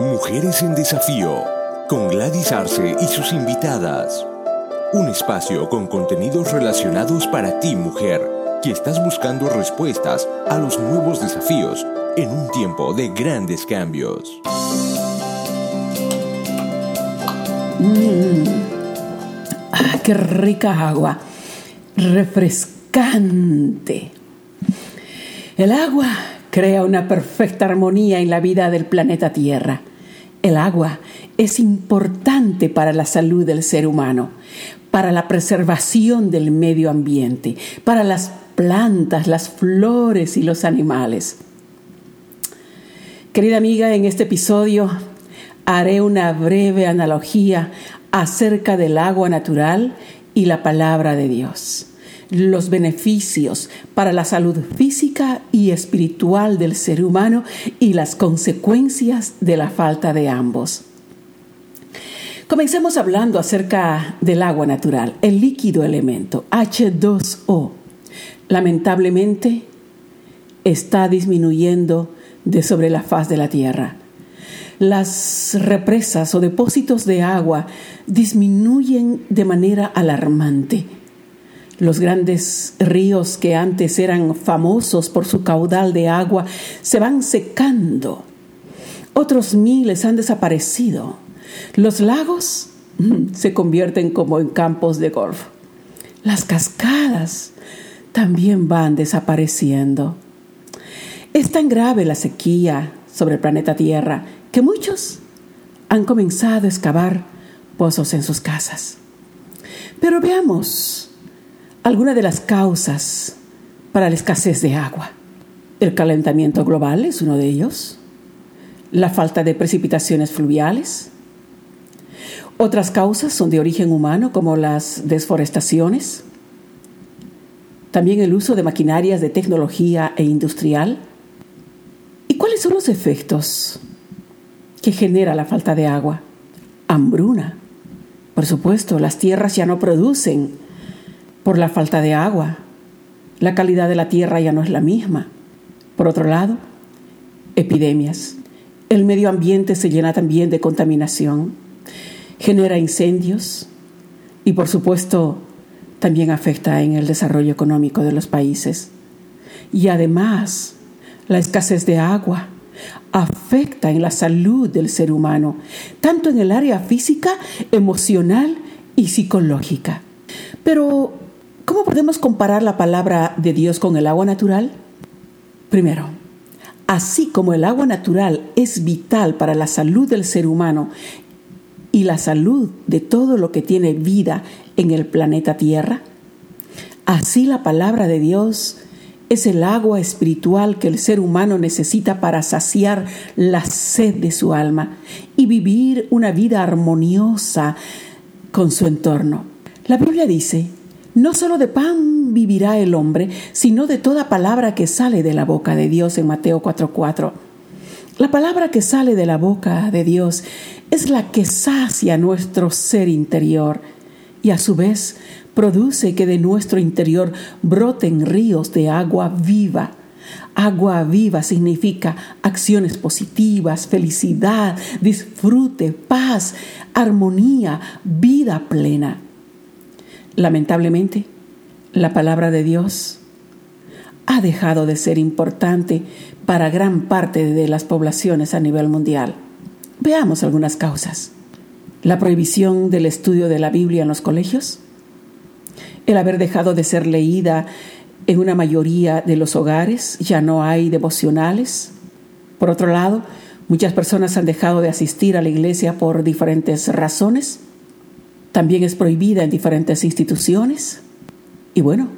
Mujeres en Desafío, con Gladys Arce y sus invitadas. Un espacio con contenidos relacionados para ti, mujer, que estás buscando respuestas a los nuevos desafíos en un tiempo de grandes cambios. Mm. Ah, qué rica agua, refrescante. El agua crea una perfecta armonía en la vida del planeta Tierra. El agua es importante para la salud del ser humano, para la preservación del medio ambiente, para las plantas, las flores y los animales. Querida amiga, en este episodio haré una breve analogía acerca del agua natural y la palabra de Dios los beneficios para la salud física y espiritual del ser humano y las consecuencias de la falta de ambos. Comencemos hablando acerca del agua natural, el líquido elemento H2O. Lamentablemente está disminuyendo de sobre la faz de la Tierra. Las represas o depósitos de agua disminuyen de manera alarmante los grandes ríos que antes eran famosos por su caudal de agua se van secando. Otros miles han desaparecido. Los lagos mm, se convierten como en campos de golf. Las cascadas también van desapareciendo. Es tan grave la sequía sobre el planeta Tierra que muchos han comenzado a excavar pozos en sus casas. Pero veamos algunas de las causas para la escasez de agua. El calentamiento global es uno de ellos. La falta de precipitaciones fluviales. Otras causas son de origen humano como las desforestaciones. También el uso de maquinarias de tecnología e industrial. ¿Y cuáles son los efectos que genera la falta de agua? Hambruna. Por supuesto, las tierras ya no producen por la falta de agua. La calidad de la tierra ya no es la misma. Por otro lado, epidemias. El medio ambiente se llena también de contaminación, genera incendios y por supuesto también afecta en el desarrollo económico de los países. Y además, la escasez de agua afecta en la salud del ser humano, tanto en el área física, emocional y psicológica. Pero ¿Cómo podemos comparar la palabra de Dios con el agua natural? Primero, así como el agua natural es vital para la salud del ser humano y la salud de todo lo que tiene vida en el planeta Tierra, así la palabra de Dios es el agua espiritual que el ser humano necesita para saciar la sed de su alma y vivir una vida armoniosa con su entorno. La Biblia dice no solo de pan vivirá el hombre, sino de toda palabra que sale de la boca de Dios en Mateo 4:4. La palabra que sale de la boca de Dios es la que sacia nuestro ser interior y a su vez produce que de nuestro interior broten ríos de agua viva. Agua viva significa acciones positivas, felicidad, disfrute, paz, armonía, vida plena. Lamentablemente, la palabra de Dios ha dejado de ser importante para gran parte de las poblaciones a nivel mundial. Veamos algunas causas. La prohibición del estudio de la Biblia en los colegios, el haber dejado de ser leída en una mayoría de los hogares, ya no hay devocionales. Por otro lado, muchas personas han dejado de asistir a la iglesia por diferentes razones también es prohibida en diferentes instituciones. Y bueno,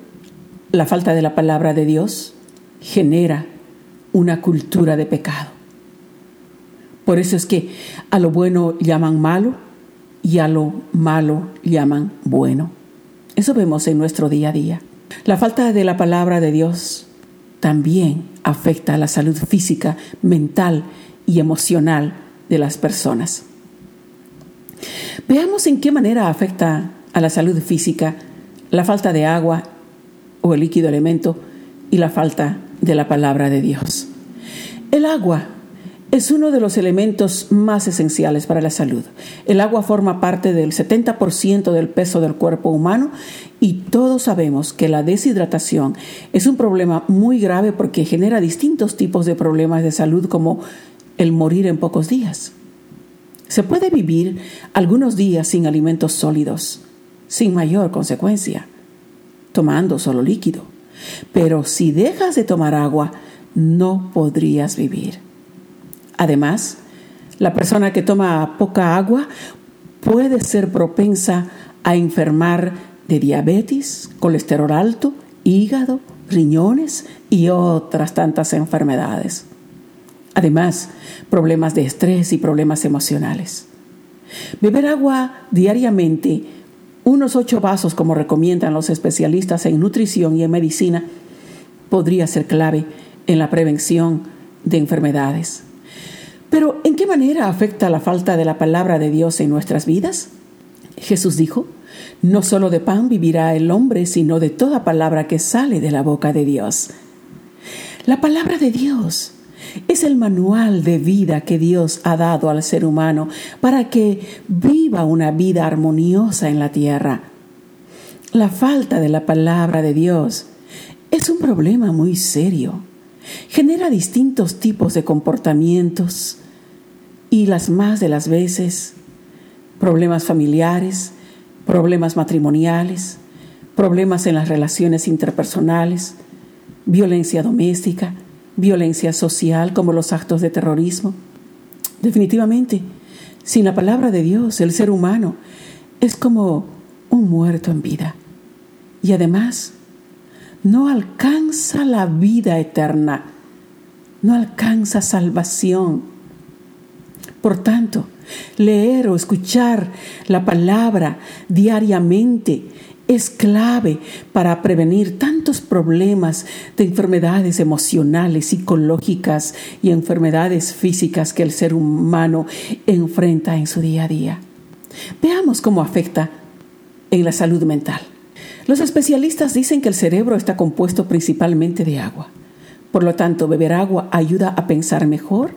la falta de la palabra de Dios genera una cultura de pecado. Por eso es que a lo bueno llaman malo y a lo malo llaman bueno. Eso vemos en nuestro día a día. La falta de la palabra de Dios también afecta a la salud física, mental y emocional de las personas. Veamos en qué manera afecta a la salud física la falta de agua o el líquido elemento y la falta de la palabra de Dios. El agua es uno de los elementos más esenciales para la salud. El agua forma parte del 70% del peso del cuerpo humano y todos sabemos que la deshidratación es un problema muy grave porque genera distintos tipos de problemas de salud como el morir en pocos días. Se puede vivir algunos días sin alimentos sólidos, sin mayor consecuencia, tomando solo líquido. Pero si dejas de tomar agua, no podrías vivir. Además, la persona que toma poca agua puede ser propensa a enfermar de diabetes, colesterol alto, hígado, riñones y otras tantas enfermedades. Además, problemas de estrés y problemas emocionales. Beber agua diariamente, unos ocho vasos como recomiendan los especialistas en nutrición y en medicina, podría ser clave en la prevención de enfermedades. Pero ¿en qué manera afecta la falta de la palabra de Dios en nuestras vidas? Jesús dijo, no solo de pan vivirá el hombre, sino de toda palabra que sale de la boca de Dios. La palabra de Dios es el manual de vida que Dios ha dado al ser humano para que viva una vida armoniosa en la tierra. La falta de la palabra de Dios es un problema muy serio. Genera distintos tipos de comportamientos y las más de las veces problemas familiares, problemas matrimoniales, problemas en las relaciones interpersonales, violencia doméstica, violencia social como los actos de terrorismo. Definitivamente, sin la palabra de Dios, el ser humano es como un muerto en vida. Y además, no alcanza la vida eterna, no alcanza salvación. Por tanto, leer o escuchar la palabra diariamente es clave para prevenir tantos problemas de enfermedades emocionales, psicológicas y enfermedades físicas que el ser humano enfrenta en su día a día. Veamos cómo afecta en la salud mental. Los especialistas dicen que el cerebro está compuesto principalmente de agua. Por lo tanto, beber agua ayuda a pensar mejor,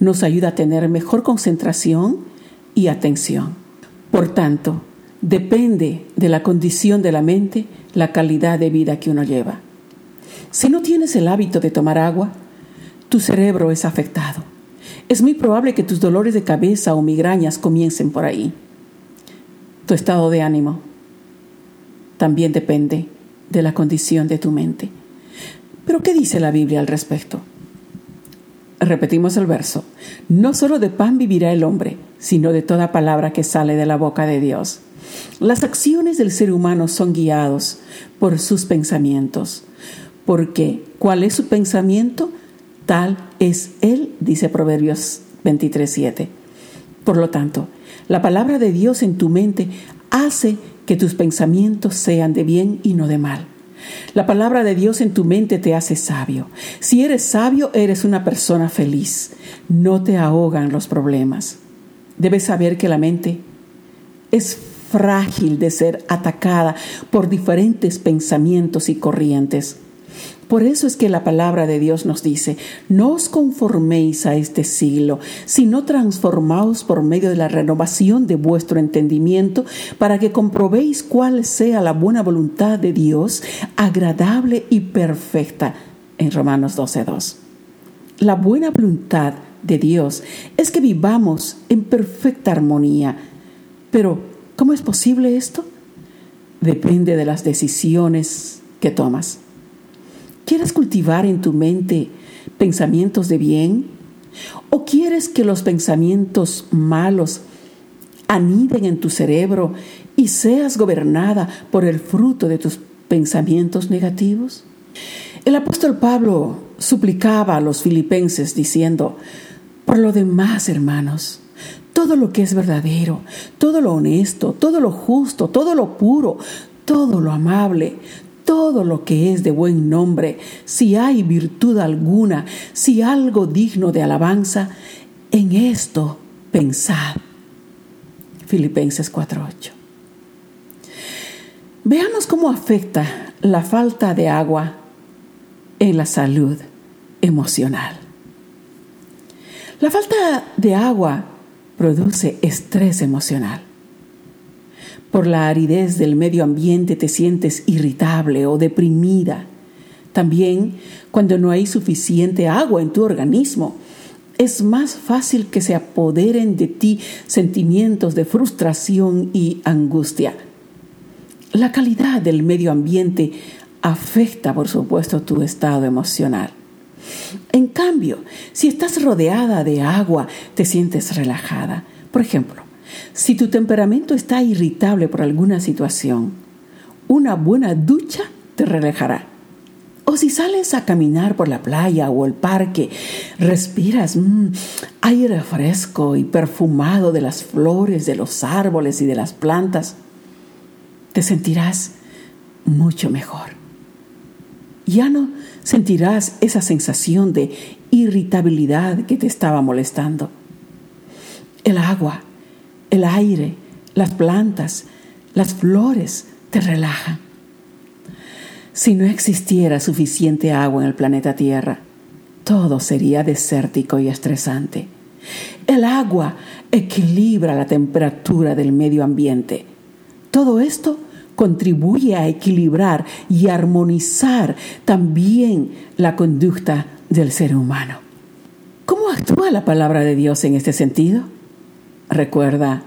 nos ayuda a tener mejor concentración y atención. Por tanto, depende de la condición de la mente la calidad de vida que uno lleva. Si no tienes el hábito de tomar agua, tu cerebro es afectado. Es muy probable que tus dolores de cabeza o migrañas comiencen por ahí. Tu estado de ánimo también depende de la condición de tu mente. Pero ¿qué dice la Biblia al respecto? Repetimos el verso. No solo de pan vivirá el hombre, sino de toda palabra que sale de la boca de Dios. Las acciones del ser humano son guiados por sus pensamientos, porque ¿cuál es su pensamiento? Tal es él, dice Proverbios 23:7. Por lo tanto, la palabra de Dios en tu mente hace que tus pensamientos sean de bien y no de mal. La palabra de Dios en tu mente te hace sabio. Si eres sabio, eres una persona feliz. No te ahogan los problemas. Debes saber que la mente es frágil de ser atacada por diferentes pensamientos y corrientes. Por eso es que la palabra de Dios nos dice, no os conforméis a este siglo, sino transformaos por medio de la renovación de vuestro entendimiento, para que comprobéis cuál sea la buena voluntad de Dios, agradable y perfecta. En Romanos 12.2. La buena voluntad de Dios es que vivamos en perfecta armonía. Pero, ¿cómo es posible esto? Depende de las decisiones que tomas. ¿Quieres cultivar en tu mente pensamientos de bien? ¿O quieres que los pensamientos malos aniden en tu cerebro y seas gobernada por el fruto de tus pensamientos negativos? El apóstol Pablo suplicaba a los filipenses diciendo, por lo demás, hermanos, todo lo que es verdadero, todo lo honesto, todo lo justo, todo lo puro, todo lo amable, todo lo que es de buen nombre, si hay virtud alguna, si algo digno de alabanza, en esto pensad. Filipenses 4:8. Veamos cómo afecta la falta de agua en la salud emocional. La falta de agua produce estrés emocional. Por la aridez del medio ambiente te sientes irritable o deprimida. También cuando no hay suficiente agua en tu organismo, es más fácil que se apoderen de ti sentimientos de frustración y angustia. La calidad del medio ambiente afecta, por supuesto, tu estado emocional. En cambio, si estás rodeada de agua, te sientes relajada. Por ejemplo, si tu temperamento está irritable por alguna situación, una buena ducha te relajará. O si sales a caminar por la playa o el parque, respiras mm, aire fresco y perfumado de las flores, de los árboles y de las plantas, te sentirás mucho mejor. Ya no sentirás esa sensación de irritabilidad que te estaba molestando. El agua, el aire, las plantas, las flores te relajan. Si no existiera suficiente agua en el planeta Tierra, todo sería desértico y estresante. El agua equilibra la temperatura del medio ambiente. Todo esto contribuye a equilibrar y armonizar también la conducta del ser humano. ¿Cómo actúa la palabra de Dios en este sentido? Recuerda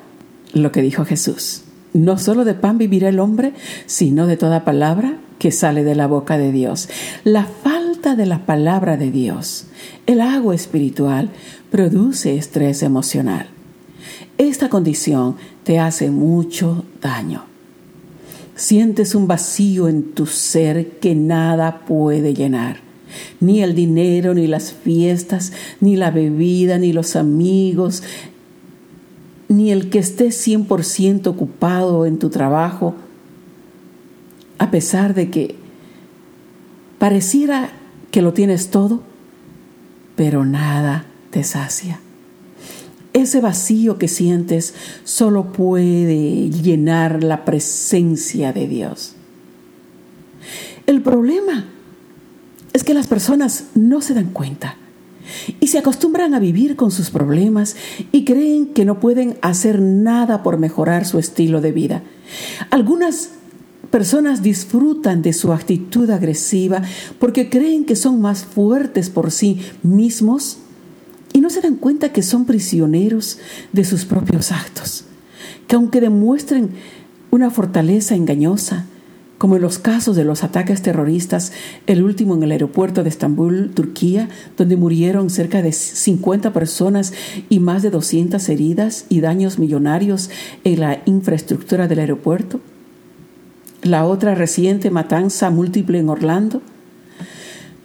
lo que dijo Jesús. No solo de pan vivirá el hombre, sino de toda palabra que sale de la boca de Dios. La falta de la palabra de Dios, el agua espiritual, produce estrés emocional. Esta condición te hace mucho daño. Sientes un vacío en tu ser que nada puede llenar. Ni el dinero, ni las fiestas, ni la bebida, ni los amigos, ni el que estés 100% ocupado en tu trabajo a pesar de que pareciera que lo tienes todo, pero nada te sacia. Ese vacío que sientes solo puede llenar la presencia de Dios. El problema es que las personas no se dan cuenta y se acostumbran a vivir con sus problemas y creen que no pueden hacer nada por mejorar su estilo de vida. Algunas personas disfrutan de su actitud agresiva porque creen que son más fuertes por sí mismos y no se dan cuenta que son prisioneros de sus propios actos, que aunque demuestren una fortaleza engañosa, como en los casos de los ataques terroristas, el último en el aeropuerto de Estambul, Turquía, donde murieron cerca de 50 personas y más de 200 heridas y daños millonarios en la infraestructura del aeropuerto, la otra reciente matanza múltiple en Orlando.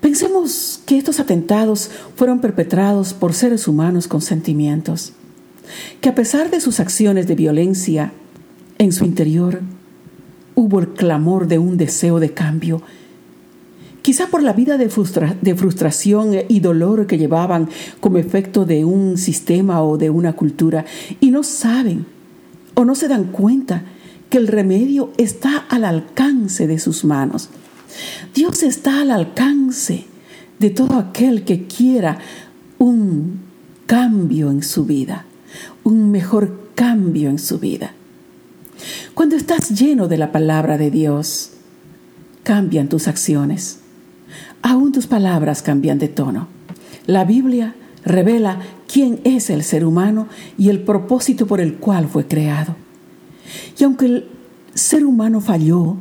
Pensemos que estos atentados fueron perpetrados por seres humanos con sentimientos, que a pesar de sus acciones de violencia, en su interior hubo el clamor de un deseo de cambio, quizá por la vida de, frustración y dolor que llevaban como efecto de un sistema o de una cultura, y no saben o no se dan cuenta que el remedio está al alcance de sus manos. Dios está al alcance de todo aquel que quiera un cambio en su vida, un mejor cambio en su vida. Cuando estás lleno de la palabra de Dios, cambian tus acciones. Aún tus palabras cambian de tono. La Biblia revela quién es el ser humano y el propósito por el cual fue creado. Y aunque el ser humano falló,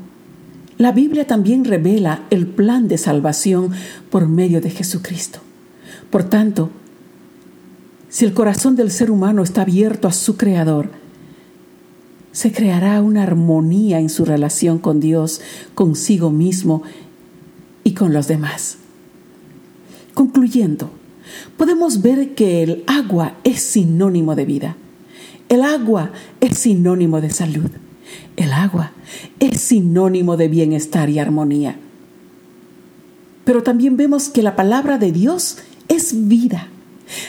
la Biblia también revela el plan de salvación por medio de Jesucristo. Por tanto, si el corazón del ser humano está abierto a su Creador, se creará una armonía en su relación con Dios, consigo mismo y con los demás. Concluyendo, podemos ver que el agua es sinónimo de vida. El agua es sinónimo de salud. El agua es sinónimo de bienestar y armonía. Pero también vemos que la palabra de Dios es vida.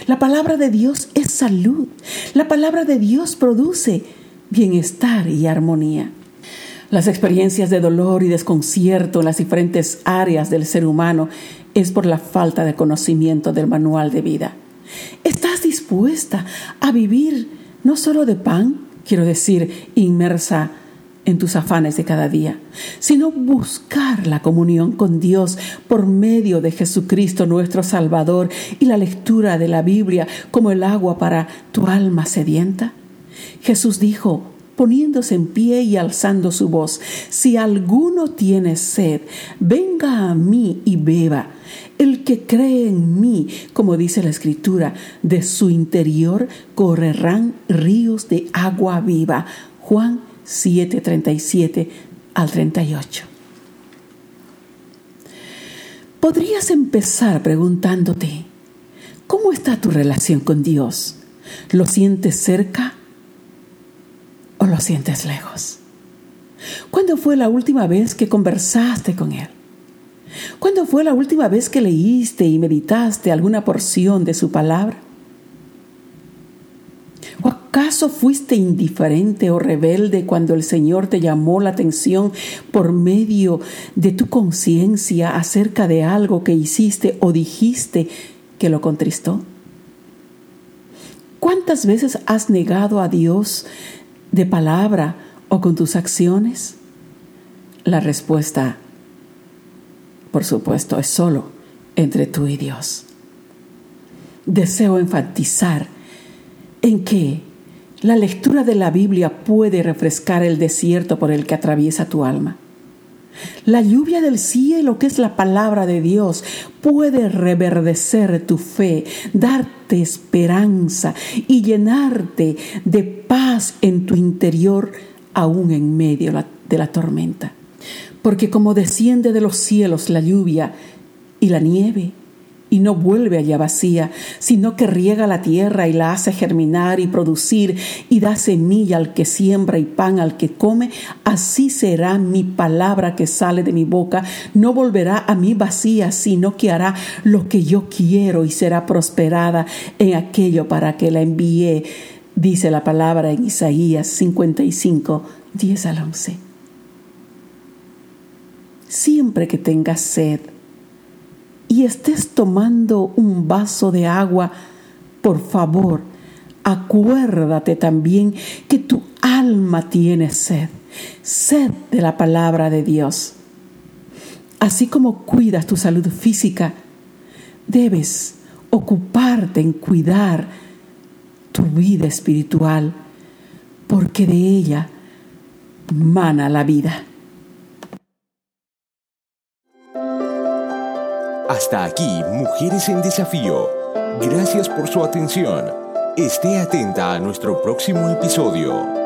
La palabra de Dios es salud. La palabra de Dios produce bienestar y armonía. Las experiencias de dolor y desconcierto en las diferentes áreas del ser humano es por la falta de conocimiento del manual de vida. ¿Estás dispuesta a vivir no solo de pan, quiero decir, inmersa en tus afanes de cada día, sino buscar la comunión con Dios por medio de Jesucristo nuestro Salvador y la lectura de la Biblia como el agua para tu alma sedienta? Jesús dijo, poniéndose en pie y alzando su voz, si alguno tiene sed, venga a mí y beba. El que cree en mí, como dice la Escritura, de su interior correrán ríos de agua viva. Juan 7:37 al 38. Podrías empezar preguntándote, ¿cómo está tu relación con Dios? ¿Lo sientes cerca o lo sientes lejos? ¿Cuándo fue la última vez que conversaste con Él? ¿Cuándo fue la última vez que leíste y meditaste alguna porción de su palabra? ¿O acaso fuiste indiferente o rebelde cuando el Señor te llamó la atención por medio de tu conciencia acerca de algo que hiciste o dijiste que lo contristó? ¿Cuántas veces has negado a Dios de palabra o con tus acciones? La respuesta, por supuesto, es solo entre tú y Dios. Deseo enfatizar en que la lectura de la Biblia puede refrescar el desierto por el que atraviesa tu alma. La lluvia del cielo, que es la palabra de Dios, puede reverdecer tu fe, darte esperanza y llenarte de paz en tu interior, aún en medio de la tormenta. Porque como desciende de los cielos la lluvia y la nieve, y no vuelve allá vacía, sino que riega la tierra y la hace germinar y producir y da semilla al que siembra y pan al que come, así será mi palabra que sale de mi boca, no volverá a mí vacía, sino que hará lo que yo quiero y será prosperada en aquello para que la envíe, dice la palabra en Isaías 55, 10 al 11. Siempre que tengas sed, y estés tomando un vaso de agua, por favor, acuérdate también que tu alma tiene sed, sed de la palabra de Dios. Así como cuidas tu salud física, debes ocuparte en cuidar tu vida espiritual, porque de ella mana la vida. Hasta aquí, Mujeres en Desafío. Gracias por su atención. Esté atenta a nuestro próximo episodio.